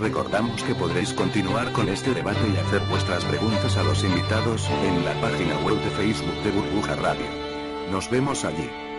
Recordamos que podréis continuar con este debate y hacer vuestras preguntas a los invitados en la página web de Facebook de Burbuja Radio. Nos vemos allí.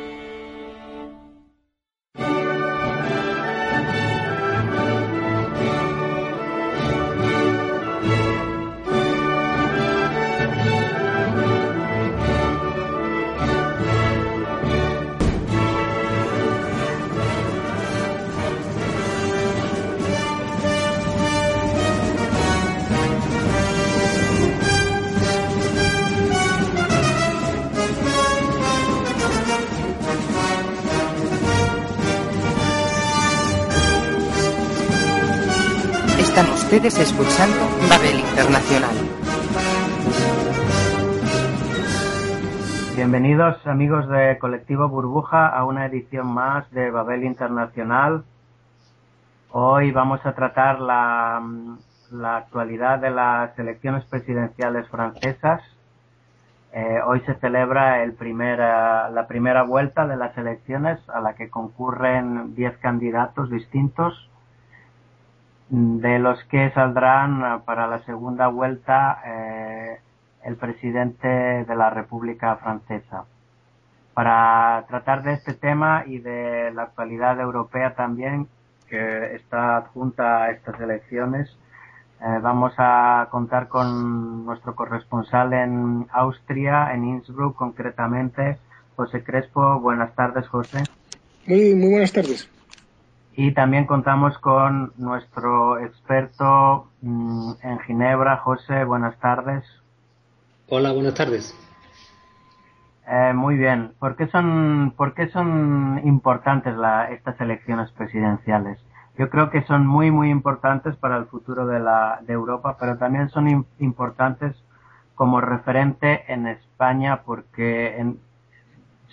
Escuchando Babel Internacional. Bienvenidos amigos de Colectivo Burbuja a una edición más de Babel Internacional. Hoy vamos a tratar la, la actualidad de las elecciones presidenciales francesas. Eh, hoy se celebra el la primera vuelta de las elecciones a la que concurren 10 candidatos distintos de los que saldrán para la segunda vuelta eh, el presidente de la República Francesa. Para tratar de este tema y de la actualidad europea también, que está adjunta a estas elecciones, eh, vamos a contar con nuestro corresponsal en Austria, en Innsbruck concretamente, José Crespo. Buenas tardes, José. Muy, muy buenas tardes. Y también contamos con nuestro experto mmm, en Ginebra, José. Buenas tardes. Hola, buenas tardes. Eh, muy bien. ¿Por qué son, por qué son importantes la, estas elecciones presidenciales? Yo creo que son muy, muy importantes para el futuro de, la, de Europa, pero también son importantes como referente en España porque en,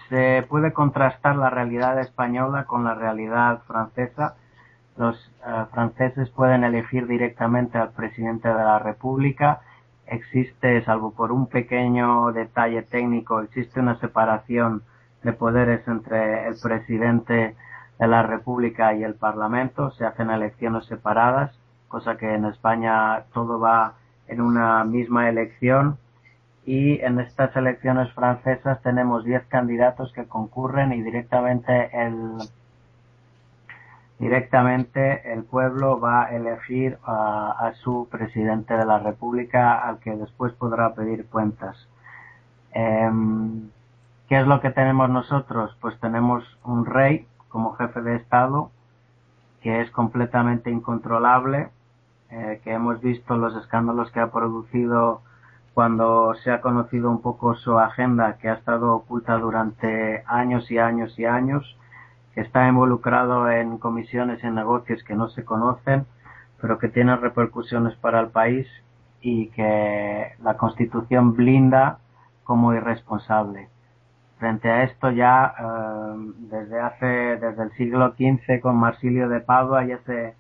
se puede contrastar la realidad española con la realidad francesa. Los uh, franceses pueden elegir directamente al presidente de la República. Existe, salvo por un pequeño detalle técnico, existe una separación de poderes entre el presidente de la República y el Parlamento. Se hacen elecciones separadas, cosa que en España todo va en una misma elección y en estas elecciones francesas tenemos 10 candidatos que concurren y directamente el directamente el pueblo va a elegir a, a, su presidente de la república al que después podrá pedir cuentas. Eh, ¿Qué es lo que tenemos nosotros? Pues tenemos un rey como jefe de estado que es completamente incontrolable, eh, que hemos visto los escándalos que ha producido cuando se ha conocido un poco su agenda que ha estado oculta durante años y años y años, que está involucrado en comisiones y negocios que no se conocen, pero que tienen repercusiones para el país y que la Constitución blinda como irresponsable. Frente a esto ya eh, desde hace desde el siglo XV con Marsilio de Padua ya se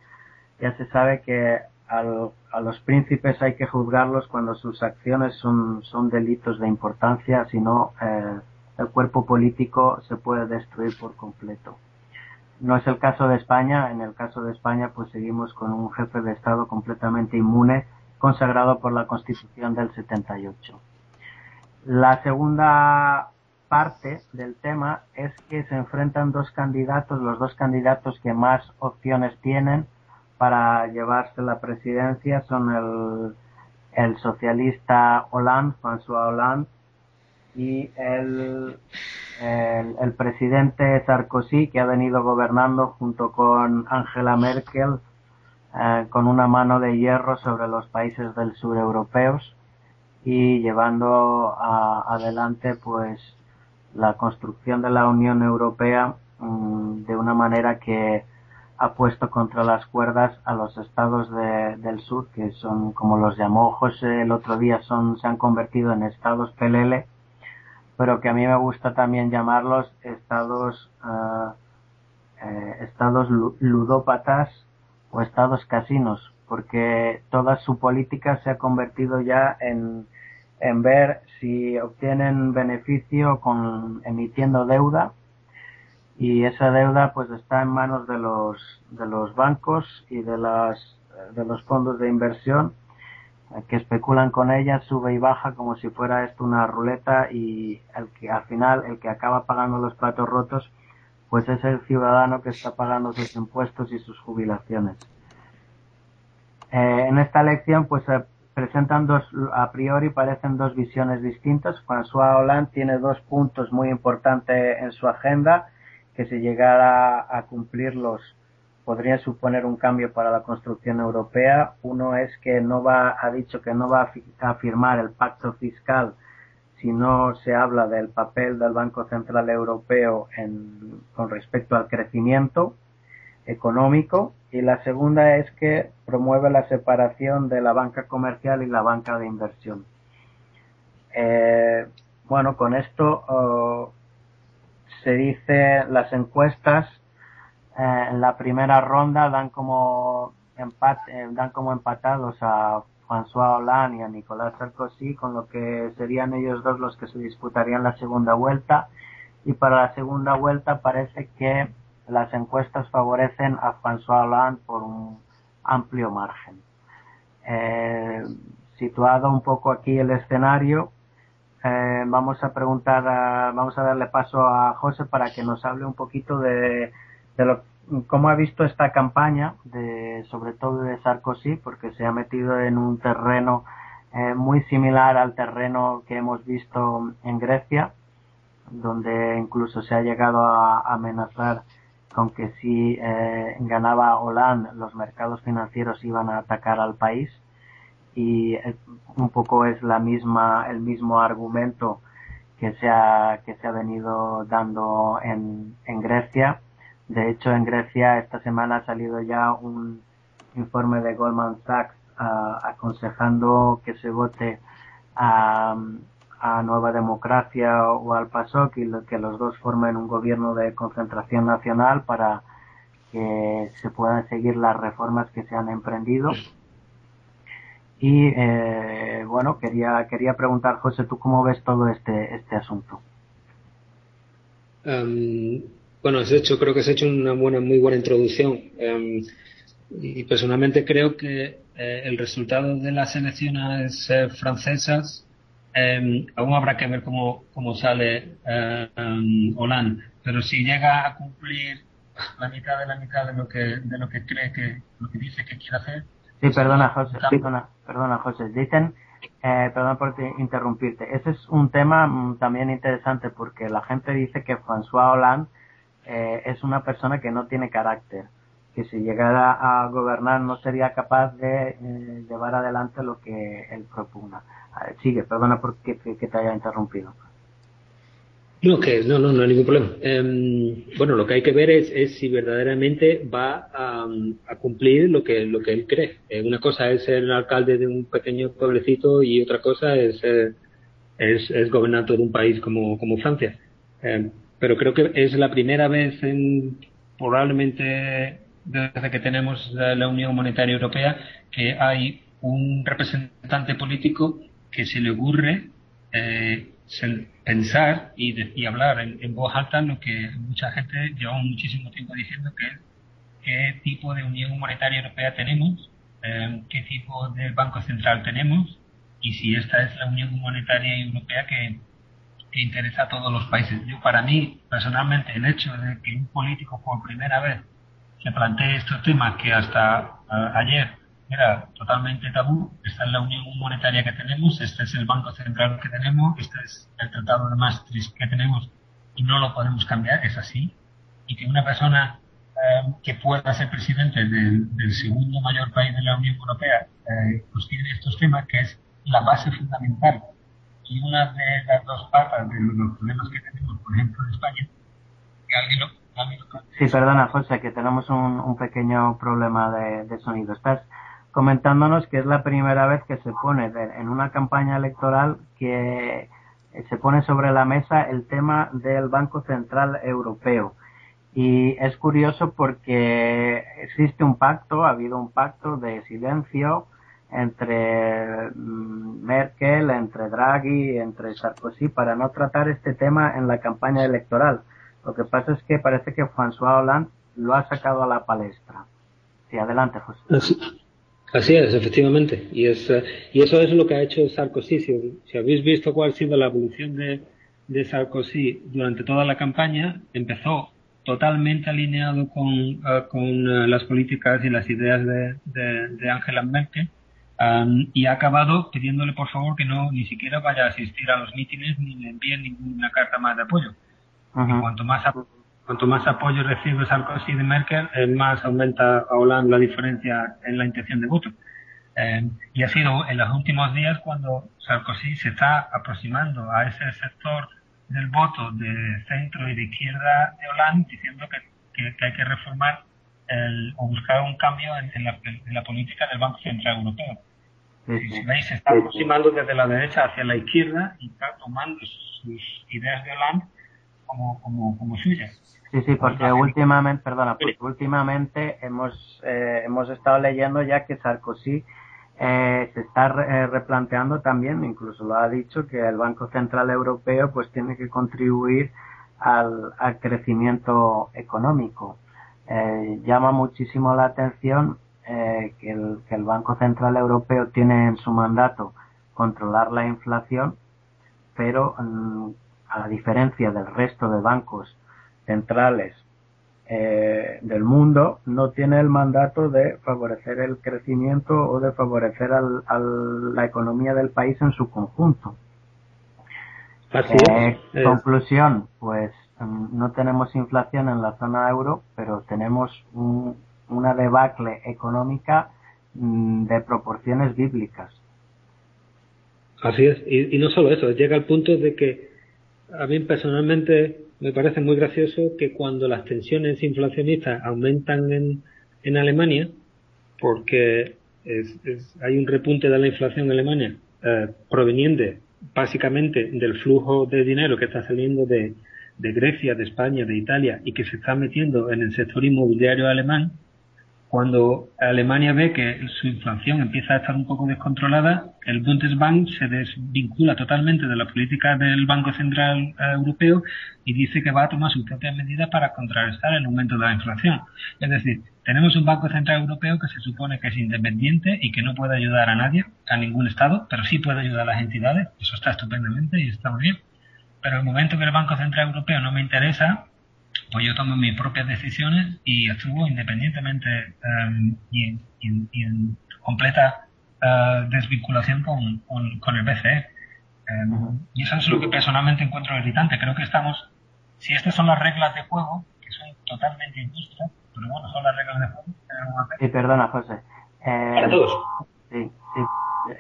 ya se sabe que a los príncipes hay que juzgarlos cuando sus acciones son, son delitos de importancia, si no eh, el cuerpo político se puede destruir por completo. No es el caso de España, en el caso de España pues seguimos con un jefe de Estado completamente inmune, consagrado por la Constitución del 78. La segunda parte del tema es que se enfrentan dos candidatos, los dos candidatos que más opciones tienen, para llevarse la presidencia son el, el socialista Hollande, François Hollande, y el, el, presidente Sarkozy, que ha venido gobernando junto con Angela Merkel, eh, con una mano de hierro sobre los países del sur europeos y llevando a, adelante pues la construcción de la Unión Europea mmm, de una manera que ha puesto contra las cuerdas a los estados de, del sur, que son, como los llamó José el otro día, son, se han convertido en estados pelele, pero que a mí me gusta también llamarlos estados, uh, eh, estados ludópatas o estados casinos, porque toda su política se ha convertido ya en, en ver si obtienen beneficio con emitiendo deuda y esa deuda pues está en manos de los de los bancos y de las de los fondos de inversión eh, que especulan con ella sube y baja como si fuera esto una ruleta y el que al final el que acaba pagando los platos rotos pues es el ciudadano que está pagando sus impuestos y sus jubilaciones. Eh, en esta elección pues se presentan dos, a priori parecen dos visiones distintas. François Hollande tiene dos puntos muy importantes en su agenda que si llegara a cumplirlos podría suponer un cambio para la construcción europea. Uno es que no va, ha dicho que no va a firmar el pacto fiscal si no se habla del papel del Banco Central Europeo en, con respecto al crecimiento económico. Y la segunda es que promueve la separación de la banca comercial y la banca de inversión. Eh, bueno, con esto oh, se dice las encuestas eh, en la primera ronda dan como empate, eh, dan como empatados a François Hollande y a Nicolas Sarkozy, con lo que serían ellos dos los que se disputarían la segunda vuelta. Y para la segunda vuelta parece que las encuestas favorecen a François Hollande por un amplio margen. Eh, situado un poco aquí el escenario, eh, vamos a preguntar, vamos a darle paso a José para que nos hable un poquito de, de lo, cómo ha visto esta campaña, de, sobre todo de Sarkozy, porque se ha metido en un terreno eh, muy similar al terreno que hemos visto en Grecia, donde incluso se ha llegado a amenazar con que si eh, ganaba Hollande los mercados financieros iban a atacar al país y eh, un poco es la misma el mismo argumento que se ha que se ha venido dando en, en Grecia. De hecho en Grecia esta semana ha salido ya un informe de Goldman Sachs uh, aconsejando que se vote a, a Nueva Democracia o al PASOK y que los dos formen un gobierno de concentración nacional para que se puedan seguir las reformas que se han emprendido y eh, bueno, quería, quería preguntar, José, ¿tú cómo ves todo este, este asunto? Um, bueno, has hecho, creo que has hecho una buena, muy buena introducción. Um, y personalmente creo que eh, el resultado de las elecciones eh, francesas um, aún habrá que ver cómo, cómo sale um, Hollande. Pero si llega a cumplir la mitad de la mitad de lo que, de lo que cree que, lo que dice que quiere hacer, Sí, perdona, José, perdona, perdona, José. Dicen, eh, perdón por interrumpirte. Ese es un tema mm, también interesante porque la gente dice que François Hollande eh, es una persona que no tiene carácter, que si llegara a gobernar no sería capaz de eh, llevar adelante lo que él propugna. sigue, perdona por que, que te haya interrumpido. No, que no, no, no hay ningún problema. Eh, bueno, lo que hay que ver es, si verdaderamente va a, a, cumplir lo que, lo que él cree. Eh, una cosa es ser alcalde de un pequeño pueblecito y otra cosa es, eh, es, es, todo un país como, como Francia. Eh, pero creo que es la primera vez en, probablemente desde que tenemos la, la Unión Monetaria Europea que hay un representante político que se le ocurre eh, pensar y, y hablar en, en, voz alta lo que mucha gente lleva muchísimo tiempo diciendo que qué tipo de unión monetaria europea tenemos, eh, qué tipo de banco central tenemos y si esta es la unión monetaria europea que, que interesa a todos los países. Yo, para mí, personalmente, el hecho de que un político por primera vez se plantee estos temas que hasta uh, ayer era totalmente tabú. Esta es la unión monetaria que tenemos, este es el Banco Central que tenemos, este es el Tratado de Maastricht que tenemos y no lo podemos cambiar, es así. Y que una persona eh, que pueda ser presidente del, segundo mayor país de la Unión Europea eh, pues tiene estos temas que es la base fundamental y una de las dos patas de los problemas que tenemos, por ejemplo, en España, que. Sí, perdona, José, que tenemos un, un pequeño problema de, de sonido. Estás comentándonos que es la primera vez que se pone en una campaña electoral que se pone sobre la mesa el tema del Banco Central Europeo. Y es curioso porque existe un pacto, ha habido un pacto de silencio entre mm, Merkel, entre Draghi, entre Sarkozy para no tratar este tema en la campaña electoral. Lo que pasa es que parece que François Hollande lo ha sacado a la palestra. Sí, adelante, José. Así, es, efectivamente. Y, es, eh, y eso es lo que ha hecho Sarkozy. Si, habéis visto cuál ha sido la evolución de, de Sarkozy durante toda la campaña, empezó totalmente alineado con, eh, con eh, las políticas y las ideas de, de, Angela Merkel y ha acabado pidiéndole por favor que no ni siquiera vaya a asistir a los mítines ni le envíe ninguna carta más de apoyo. cuanto más cuanto más apoyo recibe Sarkozy de Merkel, eh, más aumenta a Hollande la diferencia en la intención de voto. Eh, y ha sido en los últimos días cuando Sarkozy se está aproximando a ese sector del voto de centro y de izquierda de Hollande diciendo que, hay que reformar el, o buscar un cambio en, la, política del Banco Central Europeo. Si veis, se está aproximando desde la derecha hacia la izquierda y está tomando sus ideas de Hollande como, como, como suyas. Sí, sí, porque últimamente, perdona, porque últimamente hemos, eh, hemos estado leyendo ya que Sarkozy eh, se está eh, replanteando también, incluso lo ha dicho, que el Banco Central Europeo pues tiene que contribuir al, al crecimiento económico. Eh, llama muchísimo la atención eh, que, el, que el Banco Central Europeo tiene en su mandato controlar la inflación, pero mm, a la diferencia del resto de bancos centrales eh, del mundo no tiene el mandato de favorecer el crecimiento o de favorecer al, la economía del país en su conjunto. Eh, conclusión, pues mm, no tenemos inflación en la zona euro, pero tenemos una debacle económica mm, de proporciones bíblicas. Así es, y, y no solo eso, llega al punto de que a mí personalmente me parece muy gracioso que cuando las tensiones inflacionistas aumentan en, en Alemania, porque hay un repunte de la inflación en Alemania eh, proveniente básicamente del flujo de dinero que está saliendo de, de Grecia, de España, de Italia y que se está metiendo en el sector inmobiliario alemán, cuando Alemania ve que su inflación empieza a estar un poco descontrolada, el Bundesbank se desvincula totalmente de la política del Banco Central eh, Europeo y dice que va a tomar sus propias medidas para contrarrestar el aumento de la inflación. Es decir, tenemos un Banco Central Europeo que se supone que es independiente y que no puede ayudar a nadie, a ningún Estado, pero sí puede ayudar a las entidades. Eso está estupendamente y está muy bien. Pero el momento que el Banco Central Europeo no me interesa, pues yo tomo mis propias decisiones y actúo independientemente em, y, en completa eh, desvinculación con, con, el BCE. Em, y eso es lo que personalmente encuentro irritante. Creo que estamos, si estas son las reglas de juego, que son totalmente injustas, pero bueno, son las reglas de juego. Sí, perdona, José. Eh, Para todos. Sí, sí.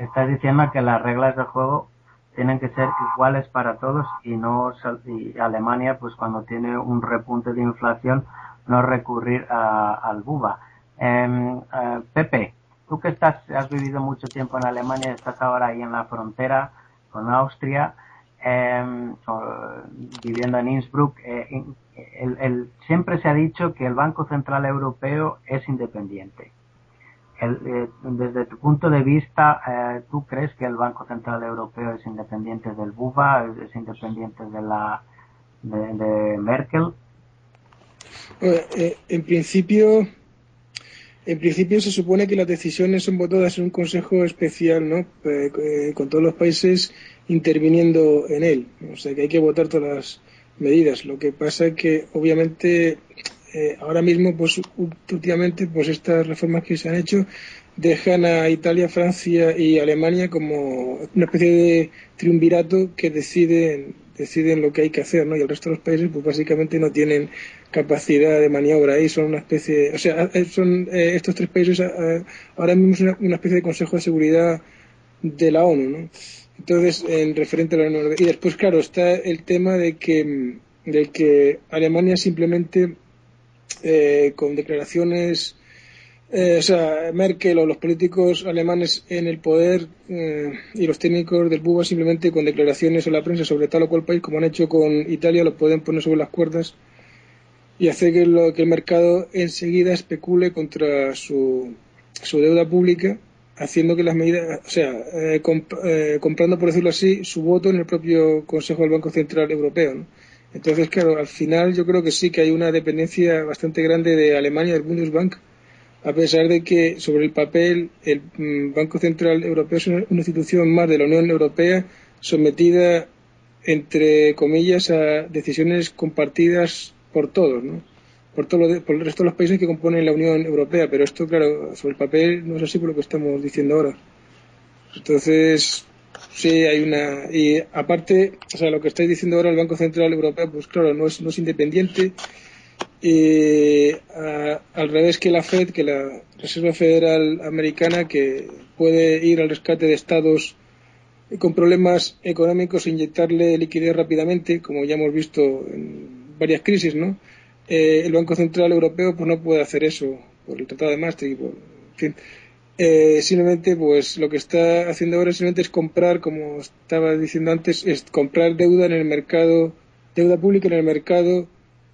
Estás diciendo que las reglas de juego tienen que ser iguales para todos y no y Alemania pues cuando tiene un repunte de inflación no recurrir a, al buba. Em, eh, Pepe tú que estás has vivido mucho tiempo en Alemania estás ahora ahí en la frontera con Austria eh, viviendo en Innsbruck eh, el, siempre se ha dicho que el Banco Central Europeo es independiente eh, desde tu punto de vista, eh, ¿tú crees que el Banco Central Europeo es independiente del BUBA, es, independiente de la de, Merkel? Eh, en principio, en principio se supone que las decisiones son votadas en un consejo especial, ¿no? con todos los países interviniendo en él. O sea que hay que votar todas las medidas. Lo que pasa es que, obviamente, eh, ahora mismo, pues últimamente, pues estas reformas que se han hecho dejan a Italia, Francia y Alemania como una especie de triunvirato que deciden deciden lo que hay que hacer, ¿no? Y el resto de los países, pues básicamente no tienen capacidad de maniobra ahí, son una especie, o sea, eh, son eh, estos tres países ahora mismo es una, especie de Consejo de Seguridad de la ONU, ¿no? Entonces, en referente a la Y después, claro, está el tema de que, de que Alemania simplemente eh, con declaraciones eh, o sea, Merkel o los políticos alemanes en el poder eh, y los técnicos del BUBA simplemente con declaraciones a la prensa sobre tal o cual país, como han hecho con Italia, lo pueden poner sobre las cuerdas y hacer que, el mercado enseguida especule contra su, deuda pública, haciendo que las medidas, o sea, eh, comprando, por decirlo así, su voto en el propio Consejo del Banco Central Europeo. Entonces, claro, al final yo creo que sí que hay una dependencia bastante grande de Alemania, del Bundesbank, a pesar de que sobre el papel el mm, Banco Central Europeo es una, institución más de la Unión Europea sometida, entre comillas, a decisiones compartidas por todos, ¿no? por, todo por el resto de los países que componen la Unión Europea. Pero esto, claro, sobre el papel no es así por lo que estamos diciendo ahora. Entonces, sí, hay una. Y aparte, o sea, lo que estáis diciendo ahora el Banco Central Europeo, pues claro, no es, no es independiente y al revés que la Fed, que la Reserva Federal Americana, que puede ir al rescate de estados con problemas económicos e inyectarle liquidez rápidamente, como ya hemos visto en varias crisis, ¿no? Eh, el Banco Central Europeo pues no puede hacer eso por el Tratado de Maastricht, en fin. Eh, simplemente, pues lo que está haciendo ahora simplemente es comprar, como estaba diciendo antes, es comprar deuda en el mercado, deuda pública en el mercado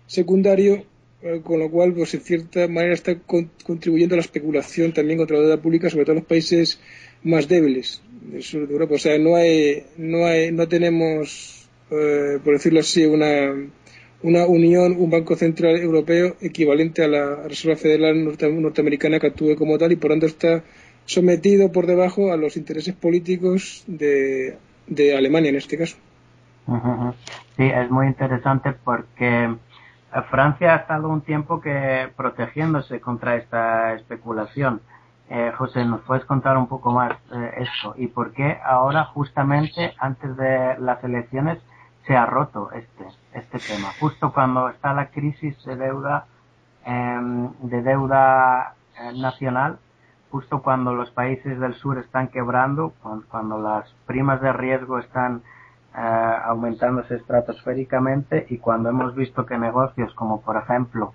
secundario eh, con lo cual, pues en cierta manera está contribuyendo a la especulación también contra la deuda pública, sobre todo en los países más débiles del sur de Europa. O sea, no hay, no hay, no tenemos, eh, por decirlo así, una, una unión, un Banco Central Europeo equivalente a la Reserva Federal norteamericana que actúe como tal y por tanto está sometido por debajo a los intereses políticos de, Alemania en este caso. Sí, es muy interesante porque Francia ha estado un tiempo que protegiéndose contra esta especulación. Eh, José, ¿nos puedes contar un poco más eh, esto? ¿Y por qué ahora, justamente antes de las elecciones, se ha roto este, este tema? Justo cuando está la crisis de deuda, em, de deuda eh, nacional, justo cuando los países del sur están quebrando, cuando las primas de riesgo están eh, aumentándose estratosféricamente y cuando hemos visto que negocios como por ejemplo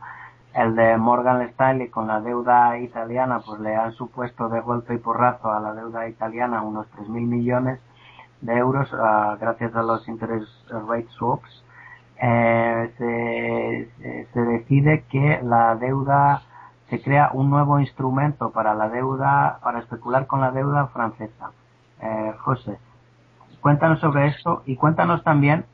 el de Morgan Stanley con la deuda italiana pues le han supuesto de golpe y porrazo a la deuda italiana unos 3.000 millones de euros eh, gracias a los interest rate swaps eh, se, decide que la deuda se crea un nuevo instrumento para la deuda para especular con la deuda francesa eh, José Cuéntanos sobre esto y cuéntanos también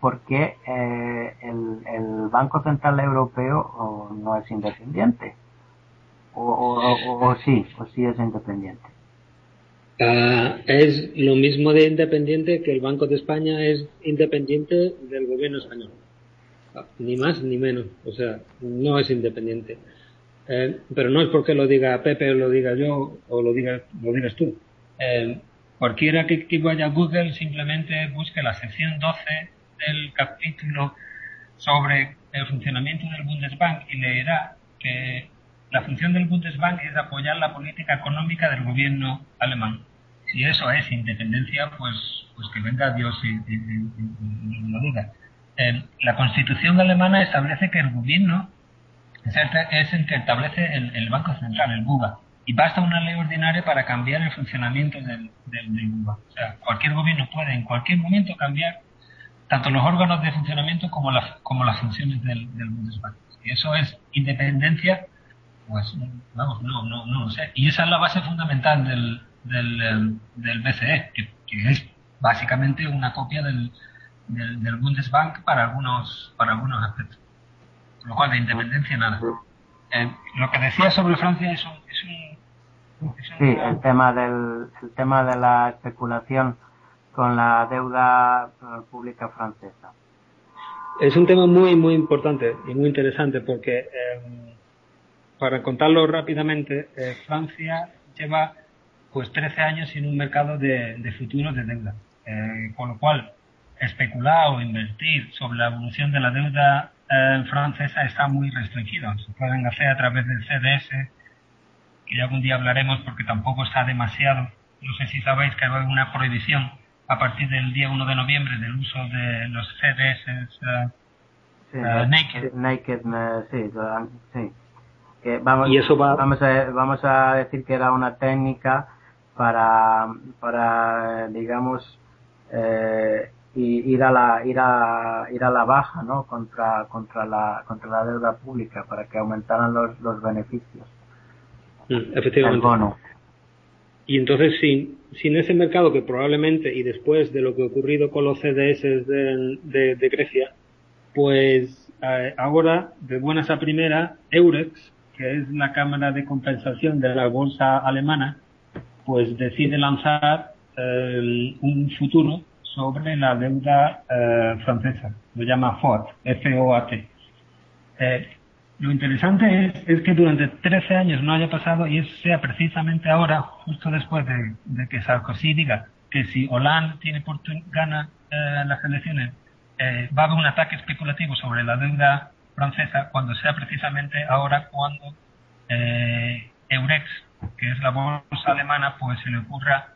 por qué eh, el, Banco Central Europeo no es independiente. O, sí, o sí es independiente. Ah, es lo mismo de independiente que el Banco de España es independiente del gobierno español. Ah, ni más ni menos. O sea, no es independiente. Eh, pero no es porque lo diga Pepe o lo diga yo o lo, diga, lo digas tú. Eh, Cualquiera que, vaya a Google simplemente busque la sección 12 del capítulo sobre el funcionamiento del Bundesbank y leerá que la función del Bundesbank es apoyar la política económica del gobierno alemán. Si eso es independencia, pues, pues que venga Dios y, lo diga. la constitución alemana establece que el gobierno es el, que establece el, Banco Central, el BUBA y basta una ley ordinaria para cambiar el funcionamiento del, del, O sea, cualquier gobierno puede en cualquier momento cambiar tanto los órganos de funcionamiento como, las como las funciones del, del Bundesbank. Y eso es independencia, pues vamos, no, no, no lo sé. Y esa es la base fundamental del, del, del BCE, que, es básicamente una copia del, del, Bundesbank para algunos, para algunos aspectos. Con lo cual, de independencia nada. Eh, lo que decía sobre Francia es un, es un Sí, el tema del el tema de la especulación con la deuda pública francesa. Es un tema muy muy importante y muy interesante porque eh, para contarlo rápidamente, eh, Francia lleva pues 13 años sin un mercado de, de futuros de deuda, eh, con lo cual especular o invertir sobre la evolución de la deuda francesa está muy restringido. Se pueden hacer a través del CDS, que ya algún día hablaremos porque tampoco está demasiado. No sé si sabéis que hay una prohibición a partir del día 1 de noviembre del uso de los CDS uh, naked. Naked, sí, sí. Que vamos, y eso va... vamos, a, vamos a decir que era una técnica para, para digamos, eh, ir a la ir a ir a la baja no contra contra la contra la deuda pública para que aumentaran los, los beneficios. Mm, efectivamente. Y entonces sin sin ese mercado que probablemente y después de lo que ha ocurrido con los CDS de, de, Grecia pues eh, ahora de buenas a primera Eurex que es la cámara de compensación de la bolsa alemana pues decide lanzar eh, un futuro sobre la deuda eh, francesa. Lo llama FOAT, F-O-A-T. Eh, lo interesante es, que durante 13 años no haya pasado y sea precisamente ahora, justo después de, que Sarkozy diga que si Hollande tiene gana eh, las elecciones, va a haber un ataque especulativo sobre la deuda francesa, cuando sea precisamente ahora cuando Eurex, que es la bolsa alemana, pues se le ocurra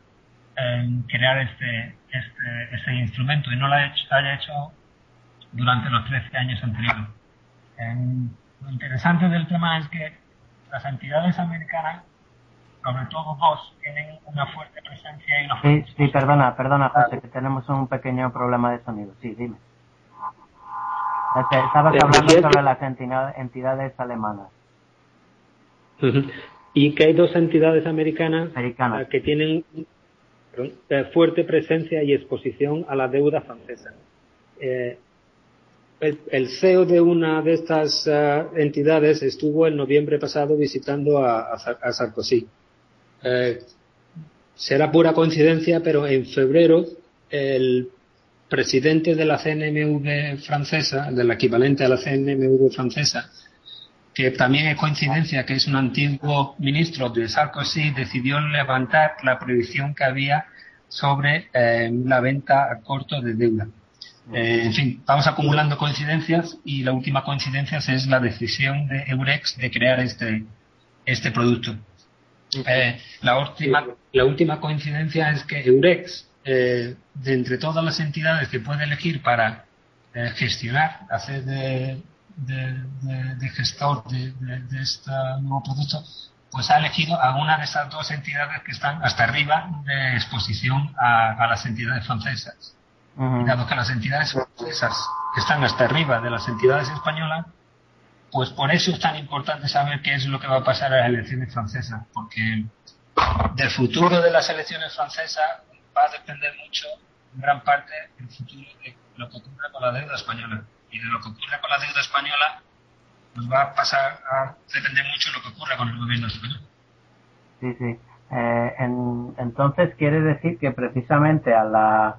crear este, este, este, instrumento y no lo haya hecho, haya hecho durante los 13 años anteriores. lo interesante del tema es que las entidades americanas, sobre todo dos, tienen una fuerte presencia y una fuerte... Sí, sí, perdona, perdona, José, que tenemos un pequeño problema de sonido. Sí, dime. Estabas hablando sobre las entidades alemanas. Y que hay dos entidades americanas, americanas. que tienen eh, fuerte presencia y exposición a la deuda francesa. Eh, el, CEO de una de estas eh, entidades estuvo en noviembre pasado visitando a, Sarkozy. será pura coincidencia, pero en febrero el presidente de la CNMV francesa, del equivalente a la CNMV francesa, que también es coincidencia que es un antiguo ministro de Sarkozy, decidió levantar la prohibición que había sobre eh, la venta a corto de deuda. Eh, en fin, vamos acumulando coincidencias y la última coincidencia es la decisión de Eurex de crear este, este producto. Eh, la, última, la última coincidencia es que Eurex, de entre todas las entidades que puede elegir para gestionar, hacer de, de, gestor de, este nuevo producto, pues ha elegido a una de esas dos entidades que están hasta arriba de exposición a, las entidades francesas. Y dado que las entidades francesas están hasta arriba de las entidades españolas, pues por eso es tan importante saber qué es lo que va a pasar a las elecciones francesas, porque del futuro de las elecciones francesas va a depender mucho, en gran parte, el futuro de lo que ocurra con la deuda española y de lo que ocurre con la deuda española nos va a pasar a depender mucho lo que ocurra con el gobierno español. Sí, sí. Eh, entonces quiere decir que precisamente a la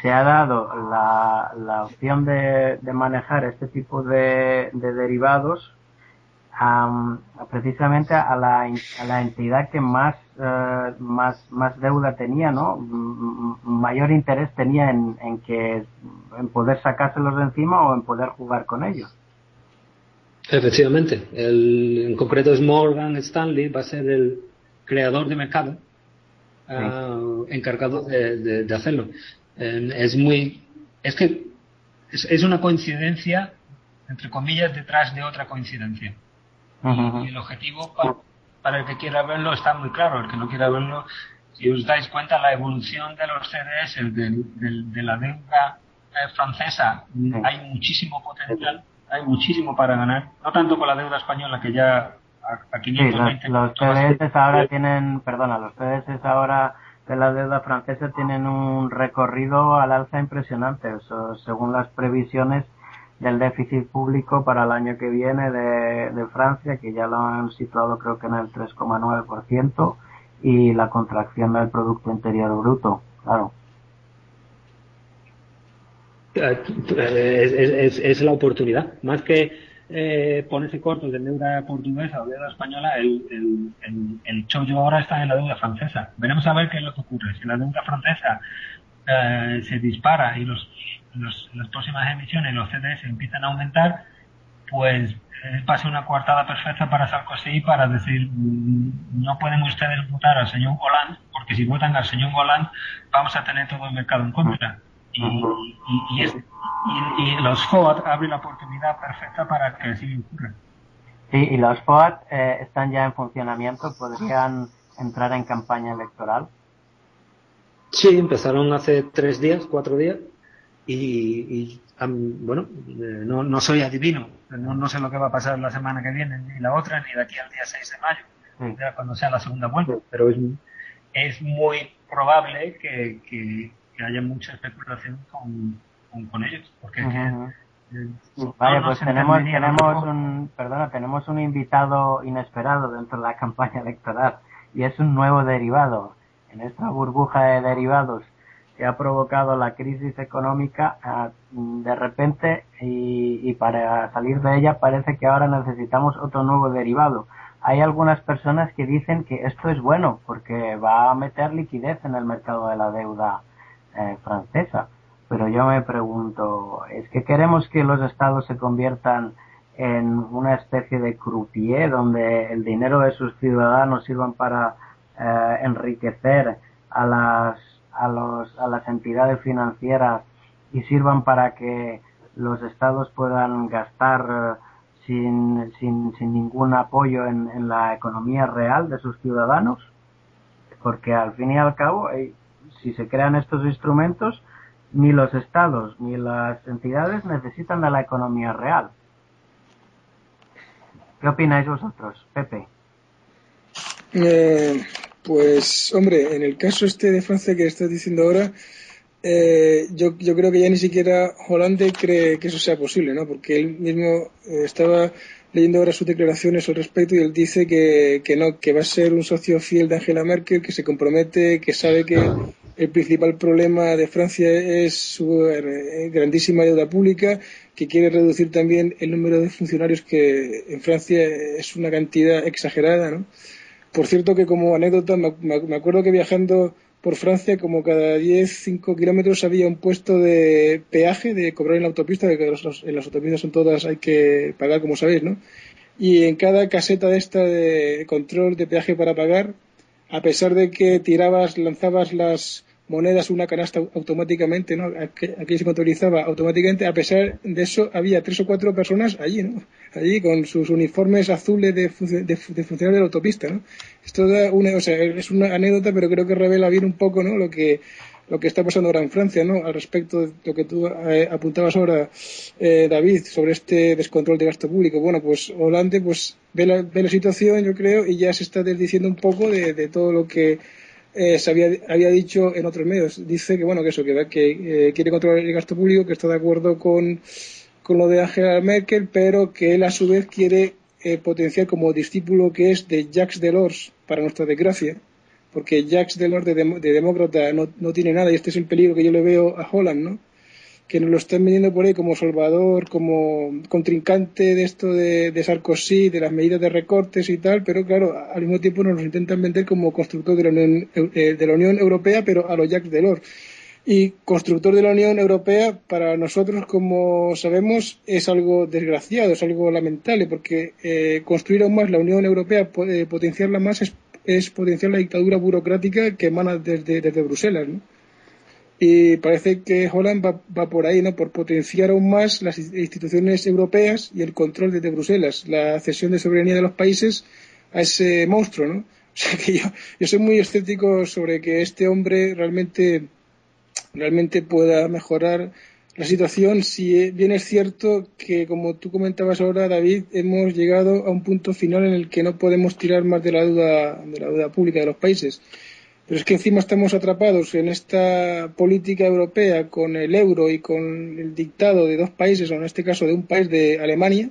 se ha dado la, la opción de, de manejar este tipo de, de derivados precisamente a la, a la entidad que más, eh, más, más deuda tenía, ¿no? mayor interés tenía en, en que en poder sacárselos de encima o en poder jugar con ellos. Efectivamente, el, en concreto es Morgan Stanley, va a ser el creador de mercado ah, encargado de, de, hacerlo. es muy, es que es, es, una coincidencia, entre comillas, detrás de otra coincidencia. Y el objetivo para, el que quiera verlo está muy claro, el que no quiera verlo, si os dais cuenta, la evolución de los CDS, de, de la deuda eh, francesa, hay muchísimo potencial hay muchísimo para ganar, no tanto con la deuda española que ya a, 520 sí, los, los ahora tienen, perdona, los PDS ahora de la deuda francesa tienen un recorrido al alza impresionante, eso, según las previsiones del déficit público para el año que viene de, Francia, que ya lo han situado creo que en el 3,9%, y la contracción del Producto Interior Bruto, claro. Es, es, la oportunidad. Más que eh, ponerse cortos de deuda portuguesa o deuda española, el, el, el, chollo ahora está en la deuda francesa. Veremos a ver qué es lo que ocurre. Si la deuda francesa eh, se dispara y los, los, las próximas emisiones, los CDS, empiezan a aumentar, pues eh, pasa una coartada perfecta para Sarkozy para decir mm, no pueden ustedes votar al señor Hollande porque si votan al señor Hollande vamos a tener todo el mercado en contra y, y, los FOD abren la oportunidad perfecta para que así ocurra. Sí, y los FOAT eh, están ya en funcionamiento, podrían entrar en campaña electoral. Sí, empezaron hace tres días, cuatro días, y, bueno, eh, no, no, soy adivino, no, no, sé lo que va a pasar la semana que viene, ni la otra, ni de aquí al día 6 de mayo, cuando sea la segunda vuelta, pero es, es muy probable que, que, haya mucha especulación con, con, ellos, porque Vale, pues tenemos, tenemos un, perdona, tenemos un invitado inesperado dentro de la campaña electoral y es un nuevo derivado. En esta burbuja de derivados que ha provocado la crisis económica, ah, de repente, y, para salir de ella parece que ahora necesitamos otro nuevo derivado. Hay algunas personas que dicen que esto es bueno porque va a meter liquidez en el mercado de la deuda eh, francesa pero yo me pregunto, ¿es que queremos que los estados se conviertan en una especie de croupier donde el dinero de sus ciudadanos sirvan para eh, enriquecer a las, a, los, a las entidades financieras y sirvan para que los estados puedan gastar eh, sin, sin, sin ningún apoyo en, en la economía real de sus ciudadanos? Porque al fin y al cabo, eh, si se crean estos instrumentos, ni los estados ni las entidades necesitan de la economía real. ¿Qué opináis vosotros, Pepe? Eh, pues, hombre, en el caso este de Francia que estás diciendo ahora, eh, yo, creo que ya ni siquiera Hollande cree que eso sea posible, ¿no? Porque él mismo eh, estaba leyendo ahora sus declaraciones al respecto y él dice que, que no, que va a ser un socio fiel de Angela Merkel, que se compromete, que sabe que el principal problema de Francia es su eh, grandísima deuda pública, que quiere reducir también el número de funcionarios que en Francia es una cantidad exagerada. ¿no? Por cierto que como anécdota, me, acuerdo que viajando por Francia, como cada 10, 5 kilómetros había un puesto de peaje, de cobrar en la autopista, que en las autopistas son todas, hay que pagar, como sabéis, ¿no? Y en cada caseta de esta de control de peaje para pagar, a pesar de que tirabas, lanzabas las monedas una canasta automáticamente, ¿no? Aquí, se contabilizaba automáticamente, a pesar de eso había tres o cuatro personas allí, ¿no? Allí con sus uniformes azules de, de, funcionarios de la autopista, ¿no? Esto da o sea, es una anécdota, pero creo que revela bien un poco, ¿no? Lo que lo que está pasando ahora en Francia, ¿no? Al respecto de lo que tú eh, apuntabas ahora, eh, David, sobre este descontrol de gasto público. Bueno, pues Hollande, pues ve la, ve la situación, yo creo, y ya se está desdiciendo un poco de, de todo lo que eh, se había, había, dicho en otros medios. Dice que, bueno, que eso, que, eh, quiere controlar el gasto público, que está de acuerdo con, con lo de Angela Merkel, pero que él a su vez quiere eh, potenciar como discípulo que es de Jacques Delors, para nuestra desgracia, porque Jacques Delors de, de demócrata no, no, tiene nada y este es el peligro que yo le veo a Holland, ¿no? Que nos lo están vendiendo por ahí como salvador, como contrincante de esto de, Sarkozy, de las medidas de recortes y tal, pero claro, al mismo tiempo nos intentan vender como constructor de la Unión, eh, de la Unión Europea, pero a los Jacques Delors. Y constructor de la Unión Europea, para nosotros, como sabemos, es algo desgraciado, es algo lamentable, porque eh, construir aún más la Unión Europea, eh, potenciarla más, es, es, potenciar la dictadura burocrática que emana desde, desde Bruselas. ¿no? Y parece que Holland va, por ahí, ¿no? Por potenciar aún más las instituciones europeas y el control desde Bruselas, la cesión de soberanía de los países a ese monstruo, ¿no? O sea que yo, yo soy muy escéptico sobre que este hombre realmente, realmente pueda mejorar la situación si bien es cierto que, como tú comentabas ahora, David, hemos llegado a un punto final en el que no podemos tirar más de la deuda, de la deuda pública de los países. Pero es que encima estamos atrapados en esta política europea con el euro y con el dictado de dos países, o en este caso de un país de Alemania.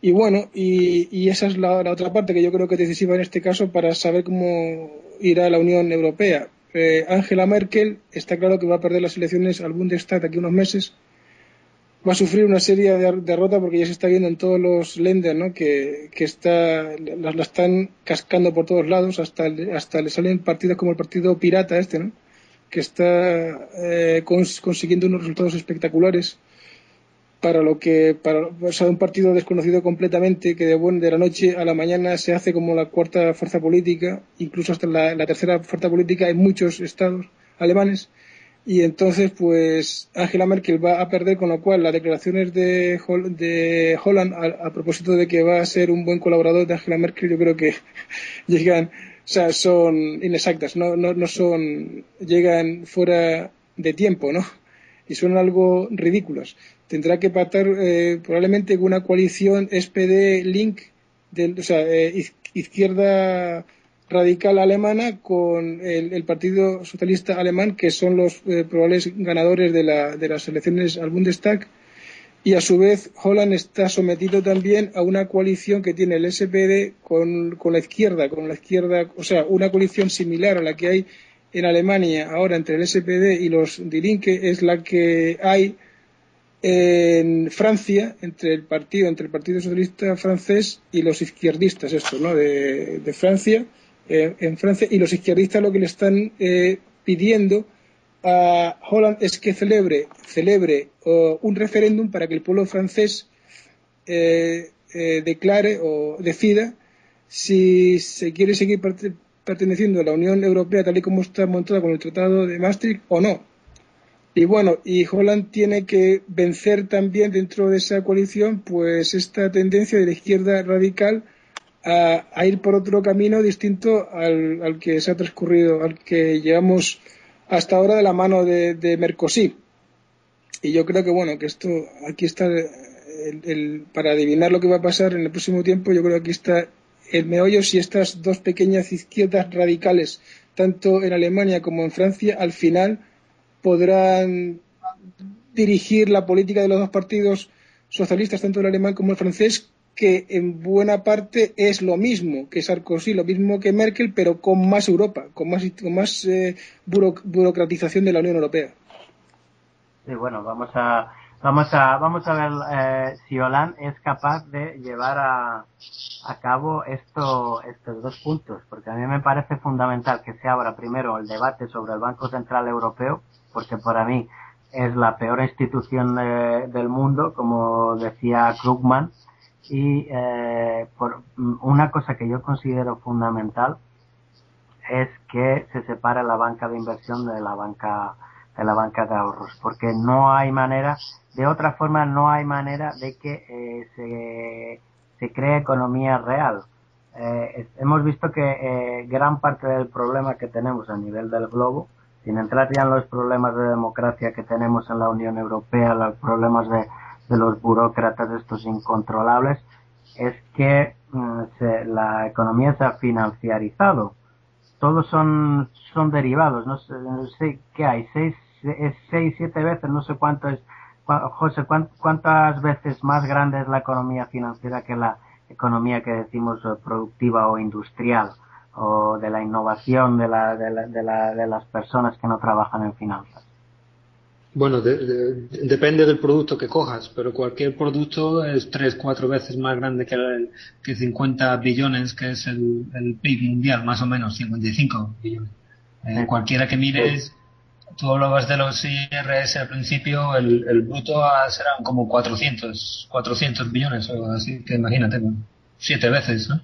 Y bueno, y, esa es la, otra parte que yo creo que es decisiva en este caso para saber cómo irá la Unión Europea. Eh, Angela Merkel está claro que va a perder las elecciones al Bundestag de aquí unos meses va a sufrir una serie de derrotas porque ya se está viendo en todos los lenders ¿no? que, que está, la, la, están cascando por todos lados, hasta, hasta le salen partidos como el partido pirata este, ¿no? que está eh, cons, consiguiendo unos resultados espectaculares para lo que para o sea, un partido desconocido completamente que de, buen, de la noche a la mañana se hace como la cuarta fuerza política incluso hasta la tercera fuerza política en muchos estados alemanes y entonces pues Angela Merkel va a perder, con lo cual las declaraciones de, de Holland a, propósito de que va a ser un buen colaborador de Angela Merkel, yo creo que llegan, o sea, son inexactas, no, no, no son, llegan fuera de tiempo, ¿no? Y son algo ridículos. Tendrá que pactar eh, probablemente una coalición SPD-Link, o sea, eh, izquierda radical alemana con el, Partido Socialista Alemán, que son los eh, probables ganadores de, las elecciones al Bundestag. Y a su vez, Holland está sometido también a una coalición que tiene el SPD con, la izquierda, con la izquierda, o sea, una coalición similar a la que hay en Alemania ahora entre el SPD y los Die Linke, es la que hay en Francia entre el partido, entre el Partido Socialista francés y los izquierdistas, esto, ¿no? de Francia eh, en Francia y los izquierdistas lo que le están eh, pidiendo a Holland es que celebre, celebre un referéndum para que el pueblo francés eh, declare o decida si se quiere seguir perteneciendo a la Unión Europea tal y como está montada con el Tratado de Maastricht o no. Y bueno, y Holland tiene que vencer también dentro de esa coalición pues esta tendencia de la izquierda radical a, ir por otro camino distinto al, que se ha transcurrido, al que llevamos hasta ahora de la mano de, Mercosur. Y yo creo que, bueno, que esto, aquí está, el, para adivinar lo que va a pasar en el próximo tiempo, yo creo que aquí está el meollo si estas dos pequeñas izquierdas radicales, tanto en Alemania como en Francia, al final podrán dirigir la política de los dos partidos socialistas, tanto el alemán como el francés, que en buena parte es lo mismo que Sarkozy, lo mismo que Merkel, pero con más Europa, con más, con más eh, burocratización de la Unión Europea. Sí, bueno, vamos a vamos a vamos a ver eh, si Hollande es capaz de llevar a, a cabo esto, estos dos puntos, porque a mí me parece fundamental que se abra primero el debate sobre el Banco Central Europeo, porque para mí es la peor institución del mundo, como decía Krugman, y eh, por una cosa que yo considero fundamental es que se separe la banca de inversión de la banca de la banca de ahorros porque no hay manera de otra forma no hay manera de que eh, se, se cree economía real. Eh, hemos visto que eh, gran parte del problema que tenemos a nivel del globo sin entrar ya en los problemas de democracia que tenemos en la Unión Europea los problemas de de los burócratas estos incontrolables es que mm, la economía se ha financiarizado. Todos son, son derivados. No sé, qué hay, seis, seis, siete veces, no sé cuánto es. José, ¿cuántas veces más grande es la economía financiera que la economía que decimos productiva o industrial o de la innovación de, la, de, la, de, la, de las personas que no trabajan en finanzas? Bueno, depende del producto que cojas, pero cualquier producto es tres, cuatro veces más grande que, el, que 50 billones, que es el, PIB mundial, más o menos, 55 billones. Eh, cualquiera que mires, tú hablabas de los IRS al principio, el, el bruto serán como 400, 400 billones o así, que imagínate, siete veces, ¿no?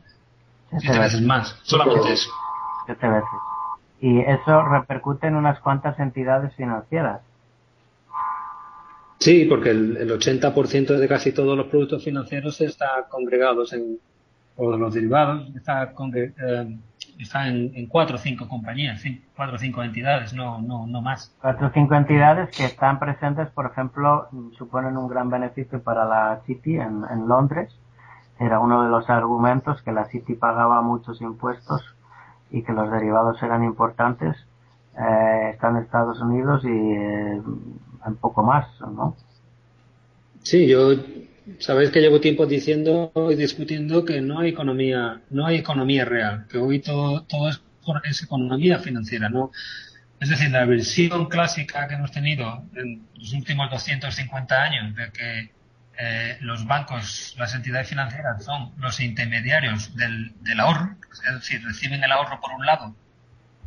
Siete, veces más, solamente eso. Siete veces. Y eso repercute en unas cuantas entidades financieras Sí, porque el, el 80% de casi todos los productos financieros está congregados en, o los derivados, está, eh, está en, en, cuatro o cinco compañías, cuatro o cinco entidades, no, no, no más. Cuatro o cinco entidades que están presentes, por ejemplo, suponen un gran beneficio para la City en, en Londres. Era uno de los argumentos que la City pagaba muchos impuestos y que los derivados eran importantes. Eh, están en Estados Unidos y eh, un poco más, ¿no? Sí, yo sabéis que llevo tiempo diciendo y discutiendo que no hay economía, no hay economía real, que hoy todo, todo es, es economía financiera, ¿no? Es decir, la versión clásica que hemos tenido en los últimos 250 años de que eh, los bancos, las entidades financieras son los intermediarios del, del ahorro, es decir, reciben el ahorro por un lado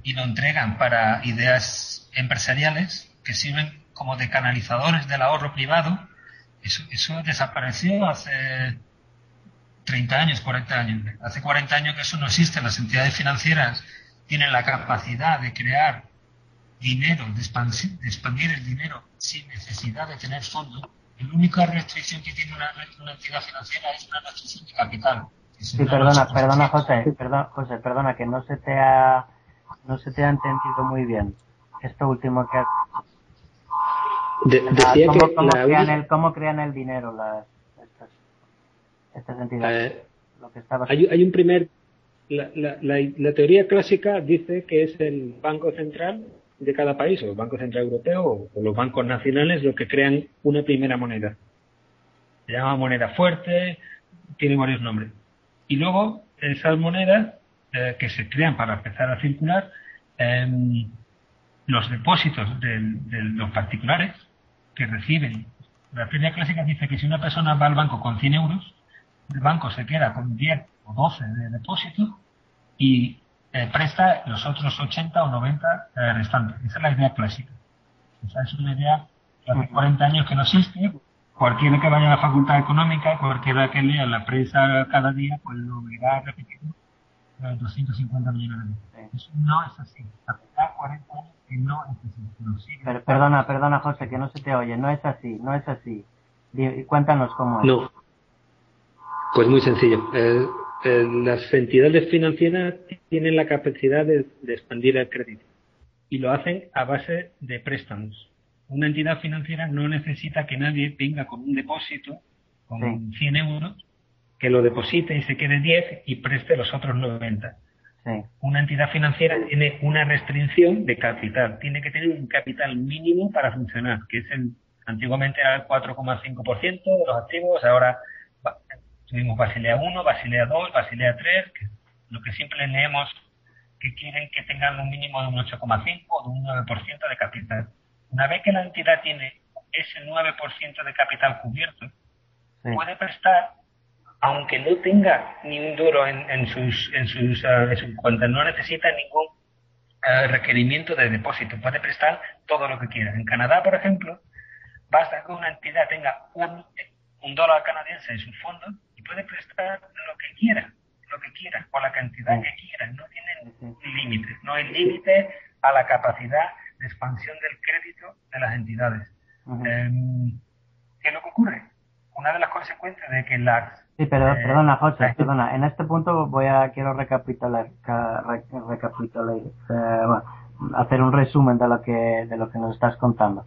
y lo entregan para ideas empresariales que sirven como de canalizadores del ahorro privado, eso, eso desapareció hace 30 años, 40 años. Hace 40 años que eso no existe. Las entidades financieras tienen la capacidad de crear dinero, de, expandir, el dinero sin necesidad de tener fondos, la única restricción que tiene una, entidad financiera es una restricción de capital. Sí, perdona, perdona, José, perdona, José, perdona, que no se te ha, no se te ha entendido muy bien. Esto último que has... decía ¿Cómo, que cómo, crean el, ¿Cómo crean el dinero las, estas, estas entidades? Eh, Lo que hay, hay un primer la, la, la, teoría clásica dice que es el Banco Central de cada país, o el Banco Central Europeo, o, los bancos nacionales, los que crean una primera moneda. Se llama moneda fuerte, tiene varios nombres. Y luego, esas monedas eh, que se crean para empezar a circular, em, los depósitos de, de, los particulares que reciben. La teoría clásica dice que si una persona va al banco con 100 euros, el banco se queda con 10 o 12 de depósito y eh, presta los otros 80 o 90 eh, restantes. Esa es la idea clásica. Esa es una idea que hace 40 años que no existe. Cualquiera que vaya a la facultad económica, cualquiera que lea la prensa cada día, pues lo verá a repetir 250 millones de euros. Eso no es así. Hace 40 años que no es así. Pero, perdona, perdona, José, que no se te oye. No es así, no es así. Cuéntanos cómo es. No. Pues muy sencillo. Eh, eh, las entidades financieras tienen la capacidad de, expandir el crédito y lo hacen a base de préstamos. Una entidad financiera no necesita que nadie venga con un depósito con 100 euros, que lo deposite y se quede 10 y preste los otros 90. Una entidad financiera tiene una restricción de capital, tiene que tener un capital mínimo para funcionar, que es el antiguamente era el 4,5% de los activos, ahora Tuvimos Basilea 1, Basilea 2, Basilea 3, que lo que siempre leemos que quieren que tengan un mínimo de un 8,5 o de un 9% de capital. Una vez que la entidad tiene ese 9% de capital cubierto, puede prestar, aunque no tenga ni un duro en, sus, en sus, uh, cuentas, no necesita ningún uh, requerimiento de depósito, puede prestar todo lo que quiera. En Canadá, por ejemplo, basta que una entidad tenga un, un dólar canadiense en sus fondos puede prestar lo que quiera, lo que quiera, o la cantidad que quiera, no tiene límites, no hay límite a la capacidad de expansión del crédito de las entidades. Em, ¿Qué es lo que ocurre? Una de las consecuencias de que las... Sí, pero, eh, perdona, José, perdona. En este punto voy a, quiero recapitular, recapitular eh, hacer un resumen de lo que, de lo que nos estás contando.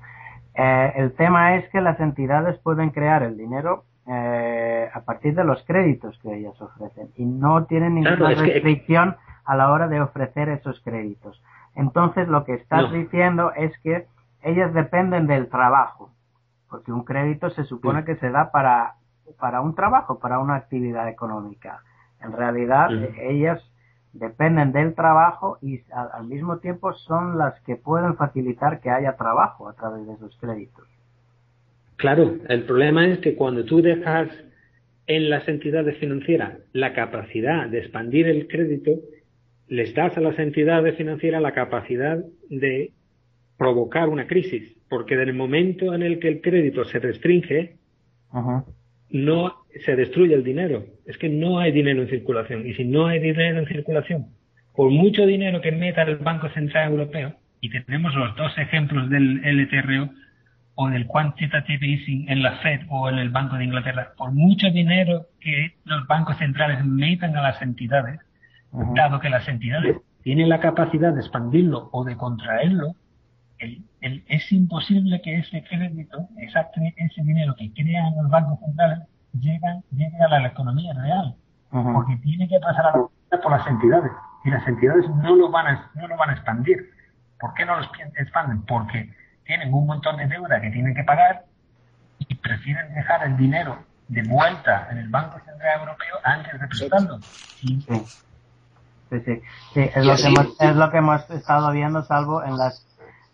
Eh, el tema es que las entidades pueden crear el dinero eh, a partir de los créditos que ellas ofrecen y no tienen ninguna restricción a la hora de ofrecer esos créditos. Entonces lo que estás diciendo es que ellas dependen del trabajo, porque un crédito se supone que se da para, para un trabajo, para una actividad económica. En realidad ellas dependen del trabajo y al mismo tiempo son las que pueden facilitar que haya trabajo a través de esos créditos. Claro, el problema es que cuando tú dejas en las entidades financieras la capacidad de expandir el crédito, les das a las entidades financieras la capacidad de provocar una crisis, porque en el momento en el que el crédito se restringe, no se destruye el dinero. Es que no hay dinero en circulación. Y si no hay dinero en circulación, por mucho dinero que meta el Banco Central Europeo, y tenemos los dos ejemplos del LTRO, o del quantitative easing en la Fed o en el Banco de Inglaterra, por mucho dinero que los bancos centrales metan a las entidades, dado que las entidades tienen la capacidad de expandirlo o de contraerlo, es imposible que ese crédito, ese dinero que crean los bancos centrales, llegue, llegue a la, economía real, porque tiene que pasar a la, por las entidades, y las entidades no lo van a, no lo van a expandir. ¿Por qué no lo expanden? Porque tienen un montón de deuda que tienen que pagar y prefieren dejar el dinero de vuelta en el Banco Central Europeo antes de prestarlo. Sí. Sí, sí. es, lo que hemos, es lo que hemos estado viendo, salvo en las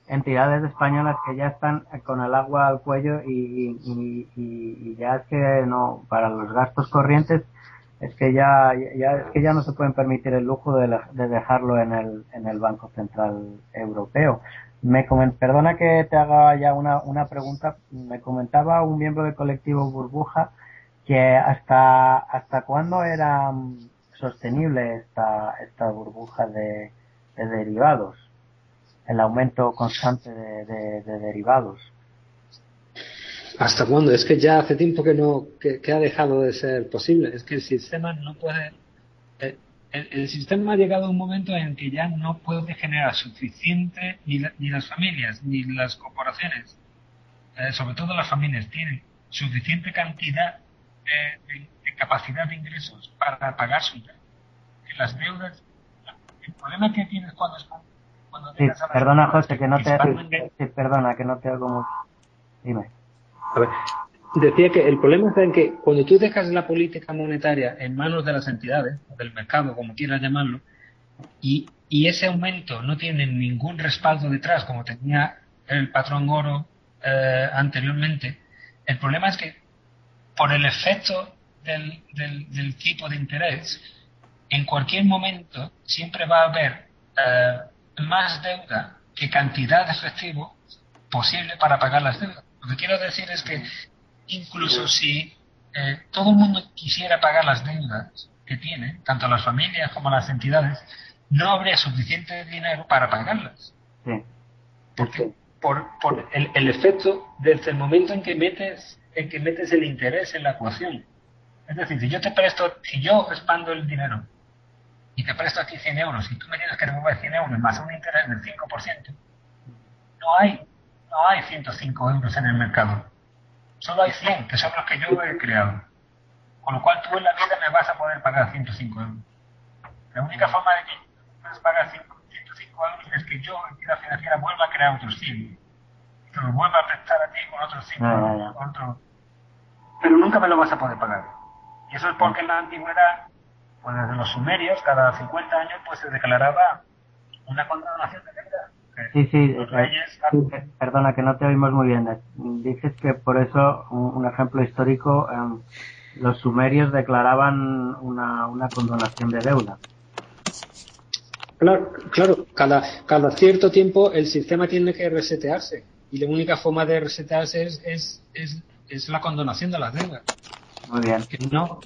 entidades españolas que ya están con el agua al cuello y, y, ya es que no, para los gastos corrientes, es que ya, ya, es que ya no se pueden permitir el lujo de, de dejarlo en el, en el Banco Central Europeo. Me perdona que te haga ya una, una pregunta. Me comentaba un miembro del colectivo Burbuja que hasta, hasta cuándo era sostenible esta, esta burbuja de, derivados. El aumento constante de, derivados. ¿Hasta cuándo? Es que ya hace tiempo que no que, ha dejado de ser posible. Es que el sistema no puede. Eh, el, sistema ha llegado a un momento en que ya no puede generar suficiente ni, ni las familias ni las corporaciones, eh, sobre todo las familias, tienen suficiente cantidad de, capacidad de ingresos para pagar su deuda. las deudas, el problema que tienes cuando sí, perdona José, que no te sí, perdona, que no te hago mucho. Dime. A ver, decía que el problema está en que cuando tú dejas la política monetaria en manos de las entidades, del mercado, como quieras llamarlo, y, y ese aumento no tiene ningún respaldo detrás, como tenía el patrón oro eh, anteriormente, el problema es que por el efecto del, del, tipo de interés, en cualquier momento siempre va a haber eh, más deuda que cantidad de efectivo posible para pagar las deudas. Lo que quiero decir es que incluso si eh, todo el mundo quisiera pagar las deudas que tiene, tanto las familias como las entidades, no habría suficiente dinero para pagarlas. Porque por, por el, el, efecto desde el momento en que metes en que metes el interés en la ecuación. Es decir, si yo te presto, si yo expando el dinero y te presto aquí 100 euros y tú me tienes que devolver 100 euros más un interés del 5%, no hay, no hay 105 euros en el mercado. Solo hay 100, que son los que yo he creado. Con lo cual tú en la vida me vas a poder pagar 105 euros. La única forma de que puedas pagar 105 euros es que yo, entidad financiera, vuelva a crear otros 100. Te los vuelva a prestar a ti con otros 5 euros. Otro... Pero nunca me lo vas a poder pagar. Y eso es porque en la antigüedad pues desde los sumerios, cada 50 años, pues se declaraba una condonación de deuda. Sí, sí, eh, perdona que no te oímos muy bien. Dices que por eso, un, ejemplo histórico, em, los sumerios declaraban una, una condonación de deuda. Claro, claro, cada, cada cierto tiempo el sistema tiene que resetearse y la única forma de resetearse es, es, es, es la condonación de las deudas. Muy bien. no,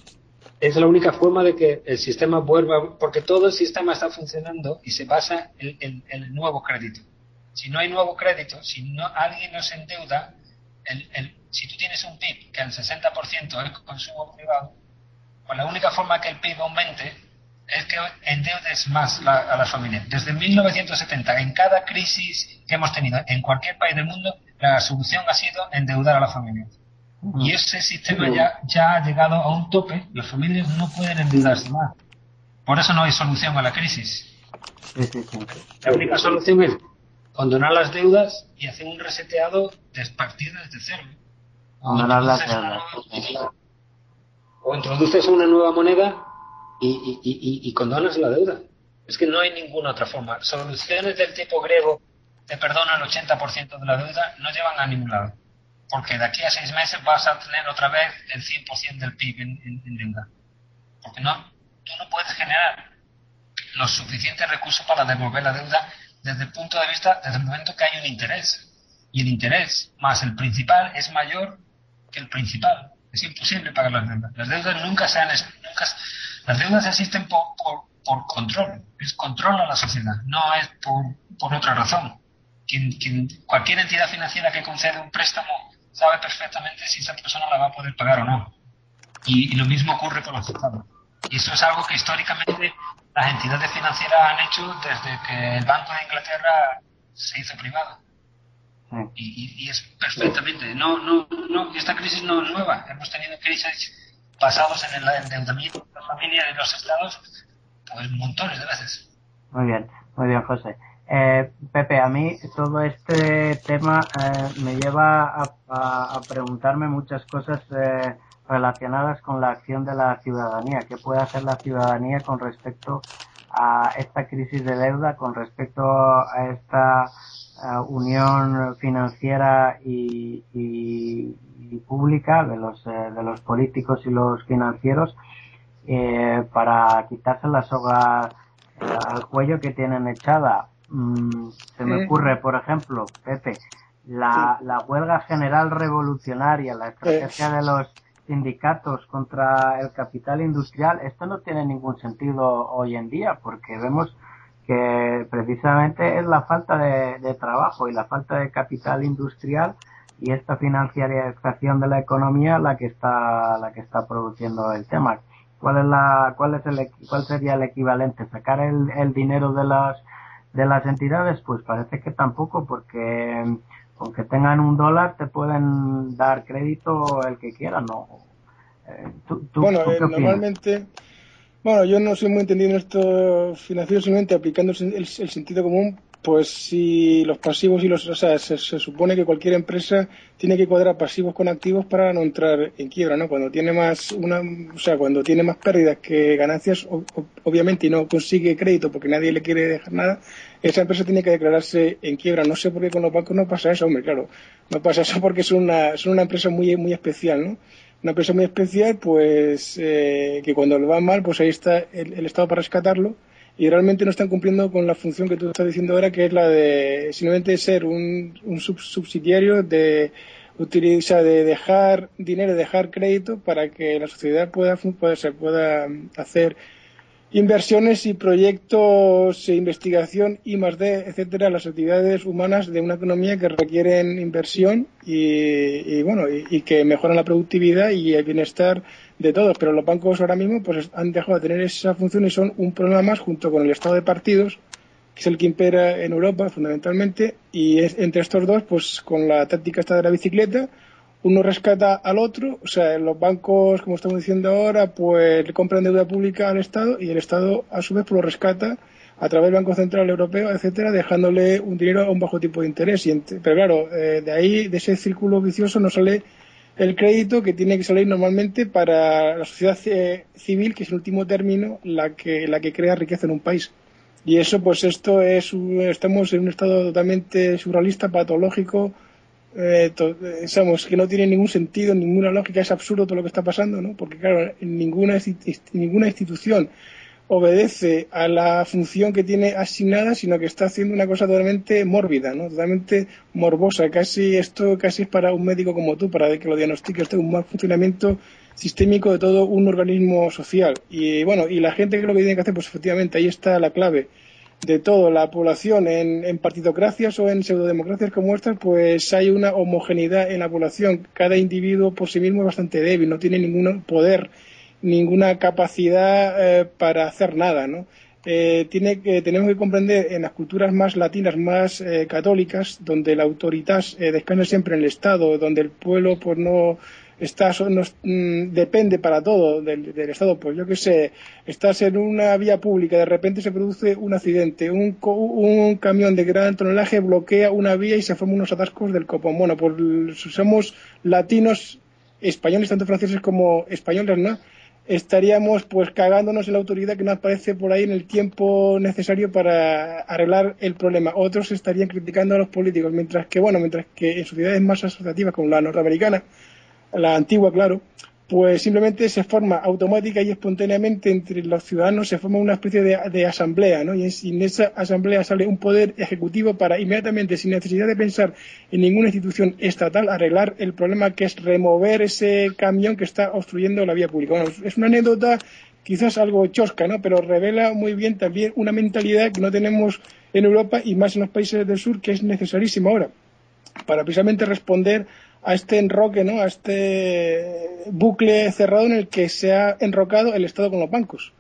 es la única forma de que el sistema vuelva, porque todo el sistema está funcionando y se basa en, el nuevo crédito. Si no hay nuevo crédito, si no alguien no se endeuda, el, el, si tú tienes un PIB que el 60% es consumo privado, pues la única forma que el PIB aumente es que endeudes más a las familias. Desde 1970, en cada crisis que hemos tenido en cualquier país del mundo, la solución ha sido endeudar a las familias. Y ese sistema ya, ya ha llegado a un tope, las familias no pueden endeudarse más. Por eso no hay solución a la crisis. La única solución es condonar las deudas y hacer un reseteado de partir desde cero. O introduces una nueva moneda y, y, y, y, condonas la deuda. Es que no hay ninguna otra forma. Soluciones del tipo griego te perdonan el 80% de la deuda no llevan a ningún lado porque de aquí a seis meses vas a tener otra vez el 100% del PIB en, deuda. Porque no, tú no puedes generar los suficientes recursos para devolver la deuda desde el punto de vista, desde el momento que hay un interés. Y el interés más el principal es mayor que el principal. Es imposible pagar las deudas. Las deudas nunca se han, nunca, las deudas existen por, por, por control. Es control a la sociedad, no es por, por otra razón. Cualquier entidad financiera que concede un préstamo sabe perfectamente si esa persona la va a poder pagar o no. Y, lo mismo ocurre con los estados. Y eso es algo que históricamente las entidades financieras han hecho desde que el Banco de Inglaterra se hizo privado. Y, es perfectamente. No, no, no, esta crisis no es nueva. Hemos tenido crisis basadas en el endeudamiento de las familias y de los estados, pues montones de veces. Muy bien, muy bien, José. Eh, Pepe, a mí todo este tema eh, me lleva a, preguntarme muchas cosas eh, relacionadas con la acción de la ciudadanía. ¿Qué puede hacer la ciudadanía con respecto a esta crisis de deuda, con respecto a esta unión financiera y, pública de los, de los políticos y los financieros para quitarse la soga al cuello que tienen echada Mm, se me ocurre, por ejemplo, Pepe, la, la huelga general revolucionaria, la estrategia de los sindicatos contra el capital industrial, esto no tiene ningún sentido hoy en día porque vemos que precisamente es la falta de, trabajo y la falta de capital industrial y esta financiarización de la economía la que está la que está produciendo el tema. Cuál es la cuál es el cuál sería el equivalente sacar el, el dinero de las de las entidades pues parece que tampoco porque aunque tengan un dólar te pueden dar crédito el que quieran no eh, bueno eh, normalmente bueno, yo no soy muy entendido en esto financiero, simplemente aplicando el, sentido común, pues si los pasivos y los, o sea, se, supone que cualquier empresa tiene que cuadrar pasivos con activos para no entrar en quiebra, ¿no? Cuando tiene más una, o sea, cuando tiene más pérdidas que ganancias, obviamente y no consigue crédito porque nadie le quiere dejar nada, esa empresa tiene que declararse en quiebra. No sé por qué con los bancos no pasa eso, hombre, claro, no pasa eso porque es una, son una empresa muy, muy especial, ¿no? una empresa muy especial, pues eh, que cuando le va mal, pues ahí está el, Estado para rescatarlo y realmente no están cumpliendo con la función que tú estás diciendo ahora, que es la de simplemente ser un, subsidiario de utilizar, de dejar dinero, dejar crédito para que la sociedad pueda, pueda, se pueda hacer inversiones y proyectos de investigación y más de, etcétera, las actividades humanas de una economía que requieren inversión y, bueno, y, que mejoran la productividad y el bienestar de todos. Pero los bancos ahora mismo pues han dejado de tener esa función y son un problema más junto con el estado de partidos, que es el que impera en Europa fundamentalmente, y entre estos dos, pues con la táctica esta de la bicicleta, uno rescata al otro, o sea, los bancos, como estamos diciendo ahora, pues le compran deuda pública al Estado y el Estado a su vez pues, lo rescata a través del Banco Central Europeo, etcétera, dejándole un dinero a un bajo tipo de interés. pero claro, eh, de ahí, de ese círculo vicioso, no sale el crédito que tiene que salir normalmente para la sociedad civil, que es en último término la que, la que crea riqueza en un país. Y eso, pues esto es, estamos en un estado totalmente surrealista, patológico, eh, que no tiene ningún sentido, ninguna lógica, es absurdo todo lo que está pasando, ¿no? Porque, claro, ninguna, ninguna institución obedece a la función que tiene asignada, sino que está haciendo una cosa totalmente mórbida, ¿no? Totalmente morbosa. Casi esto casi es para un médico como tú, para que lo diagnostique usted un mal funcionamiento sistémico de todo un organismo social. Y bueno, y la gente que lo que tiene que hacer, pues efectivamente ahí está la clave de toda la población en, partidocracias o en pseudodemocracias como estas, pues hay una homogeneidad en la población. Cada individuo por sí mismo es bastante débil, no tiene ningún poder, ninguna capacidad eh, para hacer nada, ¿no? Eh, tiene que, tenemos que comprender en las culturas más latinas, más eh, católicas, donde la autoridad descansa siempre en el Estado, donde el pueblo pues no está, mm, depende para todo del, Estado. Pues yo qué sé, estás en una vía pública, de repente se produce un accidente, un, un camión de gran tonelaje bloquea una vía y se forman unos atascos del copón. Bueno, pues somos latinos, españoles, tanto franceses como españoles, ¿no? estaríamos pues cagándonos en la autoridad que nos aparece por ahí en el tiempo necesario para arreglar el problema. Otros estarían criticando a los políticos, mientras que, bueno, mientras que en sociedades más asociativas como la norteamericana, la antigua, claro, pues simplemente se forma automática y espontáneamente entre los ciudadanos, se forma una especie de, asamblea, ¿no? Y en, esa asamblea sale un poder ejecutivo para inmediatamente, sin necesidad de pensar en ninguna institución estatal, arreglar el problema que es remover ese camión que está obstruyendo la vía pública. Bueno, es una anécdota quizás algo chosca, ¿no? Pero revela muy bien también una mentalidad que no tenemos en Europa y más en los países del sur, que es necesarísima ahora, para precisamente responder a este enroque, ¿no? a este bucle cerrado en el que se ha enrocado el Estado con los bancos,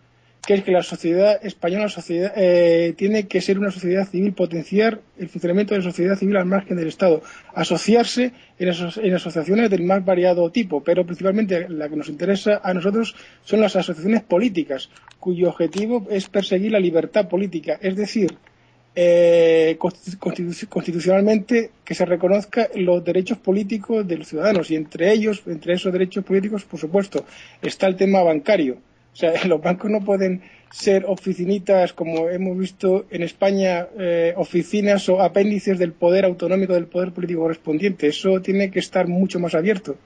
que es que la sociedad española sociedad, eh, tiene que ser una sociedad civil, potenciar el funcionamiento de la sociedad civil al margen del Estado, asociarse en, en asociaciones del más variado tipo, pero principalmente la que nos interesa a nosotros son las asociaciones políticas, cuyo objetivo es perseguir la libertad política, es decir, eh, constitucionalmente que se reconozca los derechos políticos de los ciudadanos y entre ellos, entre esos derechos políticos, por supuesto, está el tema bancario. O sea, los bancos no pueden ser oficinitas, como hemos visto en España, eh, oficinas o apéndices del poder autonómico del poder político correspondiente. Eso tiene que estar mucho más abierto.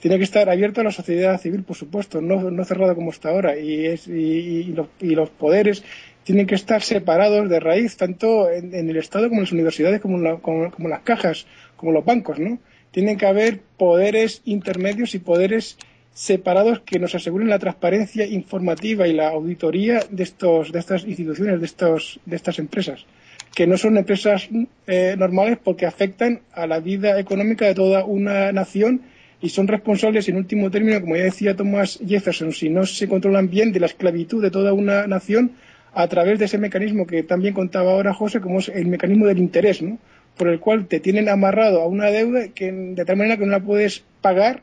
Tiene que estar abierto a la sociedad civil, por supuesto, no, no cerrado como está ahora. Y, es, y, los, y los poderes tienen que estar separados de raíz, tanto en, el Estado como en las universidades, como, las cajas, como los bancos, ¿no? Tienen que haber poderes intermedios y poderes separados que nos aseguren la transparencia informativa y la auditoría de estos de estas instituciones de estos de estas empresas que no son empresas eh, normales porque afectan a la vida económica de toda una nación y son responsables, en último término, como ya decía Thomas Jefferson, si no se controlan bien de la esclavitud de toda una nación a través de ese mecanismo que también contaba ahora José, como es el mecanismo del interés, ¿no? por el cual te tienen amarrado a una deuda que de tal manera que no la puedes pagar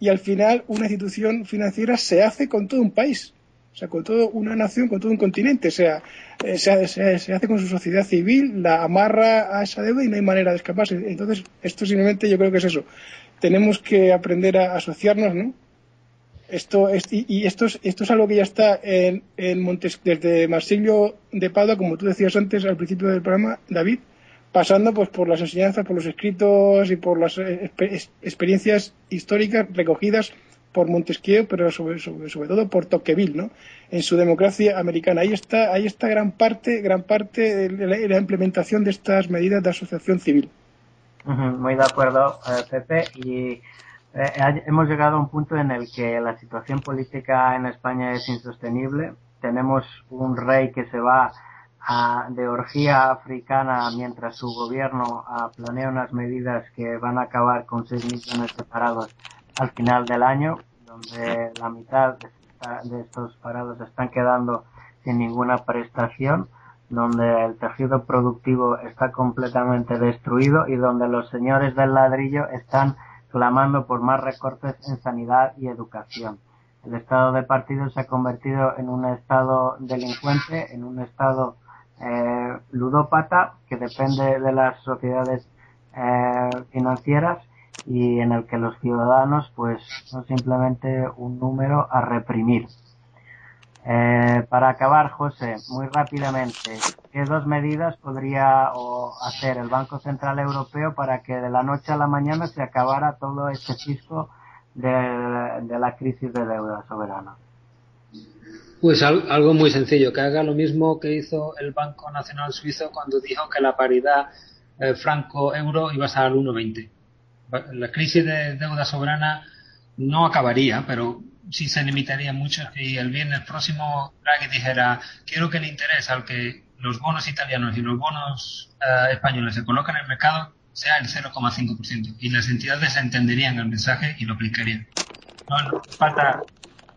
y al final una institución financiera se hace con todo un país, o sea, con toda una nación, con todo un continente, o sea, eh, se, se, hace con su sociedad civil, la amarra a esa deuda y no hay manera de escaparse. Entonces, esto simplemente yo creo que es eso. Tenemos que aprender a asociarnos, ¿no? Esto es, y, esto es, esto es algo que ya está en, en Montes, desde Marsilio de Padua, como tú decías antes al principio del programa, David, pasando pues por las enseñanzas, por los escritos y por las eh, experiencias históricas recogidas por Montesquieu, pero sobre, sobre, todo por Tocqueville, ¿no? En su democracia americana. Ahí está, ahí está gran parte, gran parte de la, implementación de estas medidas de asociación civil. muy de acuerdo, eh, Pepe. Y eh, hemos llegado a un punto en el que la situación política en España es insostenible. Tenemos un rey que se va de orgía africana mientras su gobierno planea unas medidas que van a acabar con 6 millones de parados al final del año, donde la mitad de estos parados están quedando sin ninguna prestación, donde el tejido productivo está completamente destruido y donde los señores del ladrillo están clamando por más recortes en sanidad y educación. El estado de partido se ha convertido en un estado delincuente, en un estado eh, ludópata que depende de las sociedades eh, financieras y en el que los ciudadanos pues son simplemente un número a reprimir. Eh, para acabar, José, muy rápidamente, ¿qué dos medidas podría hacer el Banco Central Europeo para que de la noche a la mañana se acabara todo este fisco de la crisis de deuda soberana? Pues algo muy sencillo, que haga lo mismo que hizo el Banco Nacional Suizo cuando dijo que la paridad eh, franco-euro iba a estar al 1,20. La crisis de deuda soberana no acabaría, pero sí se limitaría mucho si el viernes próximo Draghi dijera quiero que el interés al que los bonos italianos y los bonos eh, españoles se colocan en el mercado sea el 0,5% y las entidades entenderían el mensaje y lo aplicarían. No, no falta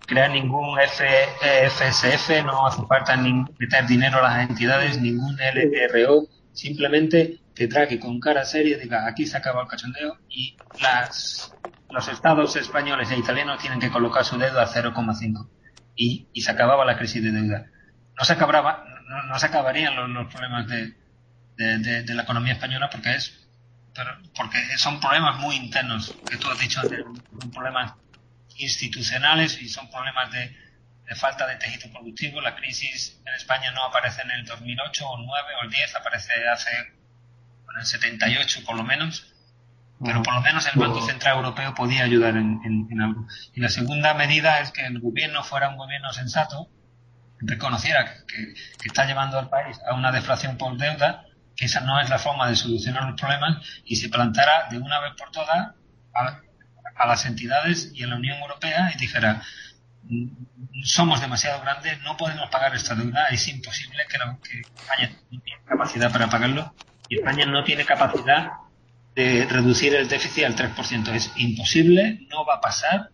crear ningún FSF, e no hace falta meter dinero a las entidades, ningún LRO, simplemente que traque con cara seria diga aquí se acaba el cachondeo y las, los estados españoles e italianos tienen que colocar su deuda a 0,5 y, y se acababa la crisis de deuda. No se acababa, no, se acabarían los, problemas de, de, la economía española porque es porque son problemas muy internos que tú has dicho antes, un problema institucionales y son problemas de, falta de tejido productivo. La crisis en España no aparece en el 2008 o el 9 o el 10, aparece hace en el 78 por lo menos. Pero por lo menos el Banco Central Europeo podía ayudar en, algo. Y la segunda medida es que el gobierno fuera un gobierno sensato, reconociera que, está llevando al país a una deflación por deuda, que esa no es la forma de solucionar los problemas, y se plantara de una vez por todas a las entidades y a la Unión Europea y dijera somos demasiado grandes, no podemos pagar esta deuda, es imposible que, España no tiene capacidad para pagarlo y España no tiene capacidad de reducir el déficit al 3%. Es imposible, no va a pasar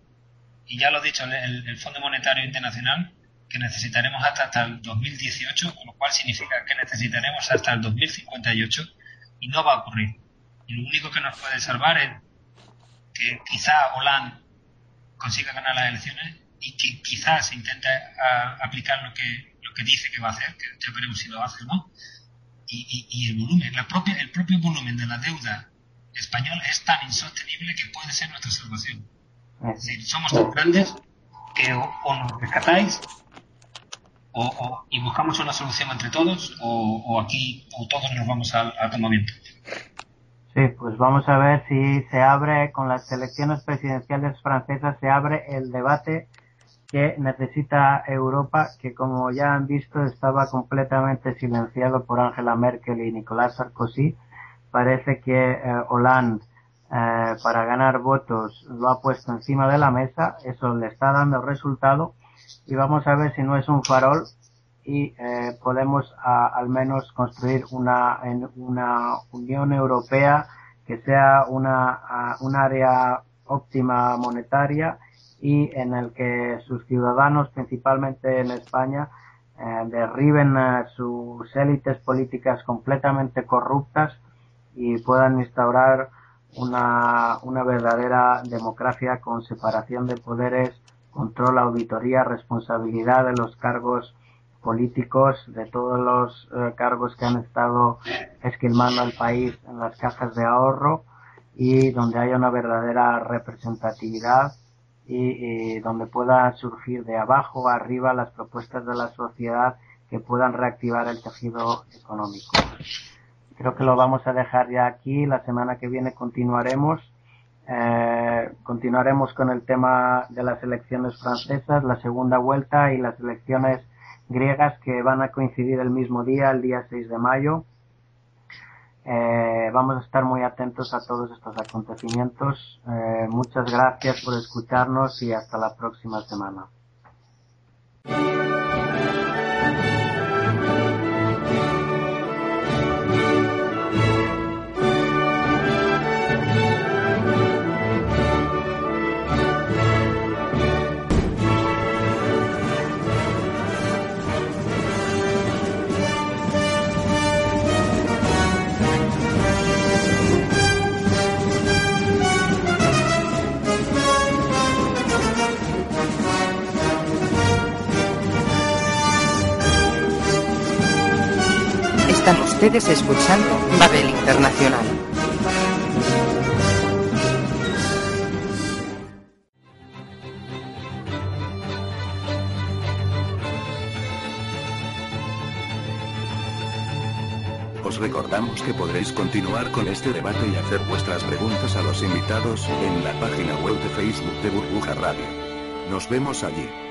y ya lo ha dicho el, el Fondo Monetario Internacional que necesitaremos hasta, hasta el 2018, con lo cual significa que necesitaremos hasta el 2058 y no va a ocurrir. Y lo único que nos puede salvar es que quizá Hollande consiga ganar las elecciones y que quizás se intente aplicar lo que, lo que dice que va a hacer, que ya veremos si lo hace o no, y, y, el volumen, la propia, el propio volumen de la deuda española es tan insostenible que puede ser nuestra salvación. Es decir, somos tan grandes que o, nos rescatáis o, y buscamos una solución entre todos o, aquí o todos nos vamos al, al viento. Sí, pues vamos a ver si se abre con las elecciones presidenciales francesas, se abre el debate que necesita Europa, que como ya han visto estaba completamente silenciado por Angela Merkel y Nicolas Sarkozy. Parece que eh, Hollande eh, para ganar votos lo ha puesto encima de la mesa, eso le está dando resultado y vamos a ver si no es un farol y eh, podemos al menos construir una, una Unión Europea que sea una, un área óptima monetaria y en el que sus ciudadanos, principalmente en España, eh, derriben sus élites políticas completamente corruptas y puedan instaurar una, una verdadera democracia con separación de poderes, control, auditoría, responsabilidad de los cargos políticos, de todos los eh, cargos que han estado esquilmando al país en las cajas de ahorro y donde haya una verdadera representatividad y, donde puedan surgir de abajo a arriba las propuestas de la sociedad que puedan reactivar el tejido económico. Creo que lo vamos a dejar ya aquí. La semana que viene continuaremos. Eh, continuaremos con el tema de las elecciones francesas, la segunda vuelta y las elecciones griegas que van a coincidir el mismo día, el día 6 de mayo. Eh, vamos a estar muy atentos a todos estos acontecimientos. Eh, muchas gracias por escucharnos y hasta la próxima semana. Están ustedes escuchando Babel Internacional. Os recordamos que podréis continuar con este debate y hacer vuestras preguntas a los invitados en la página web de Facebook de Burbuja Radio. Nos vemos allí.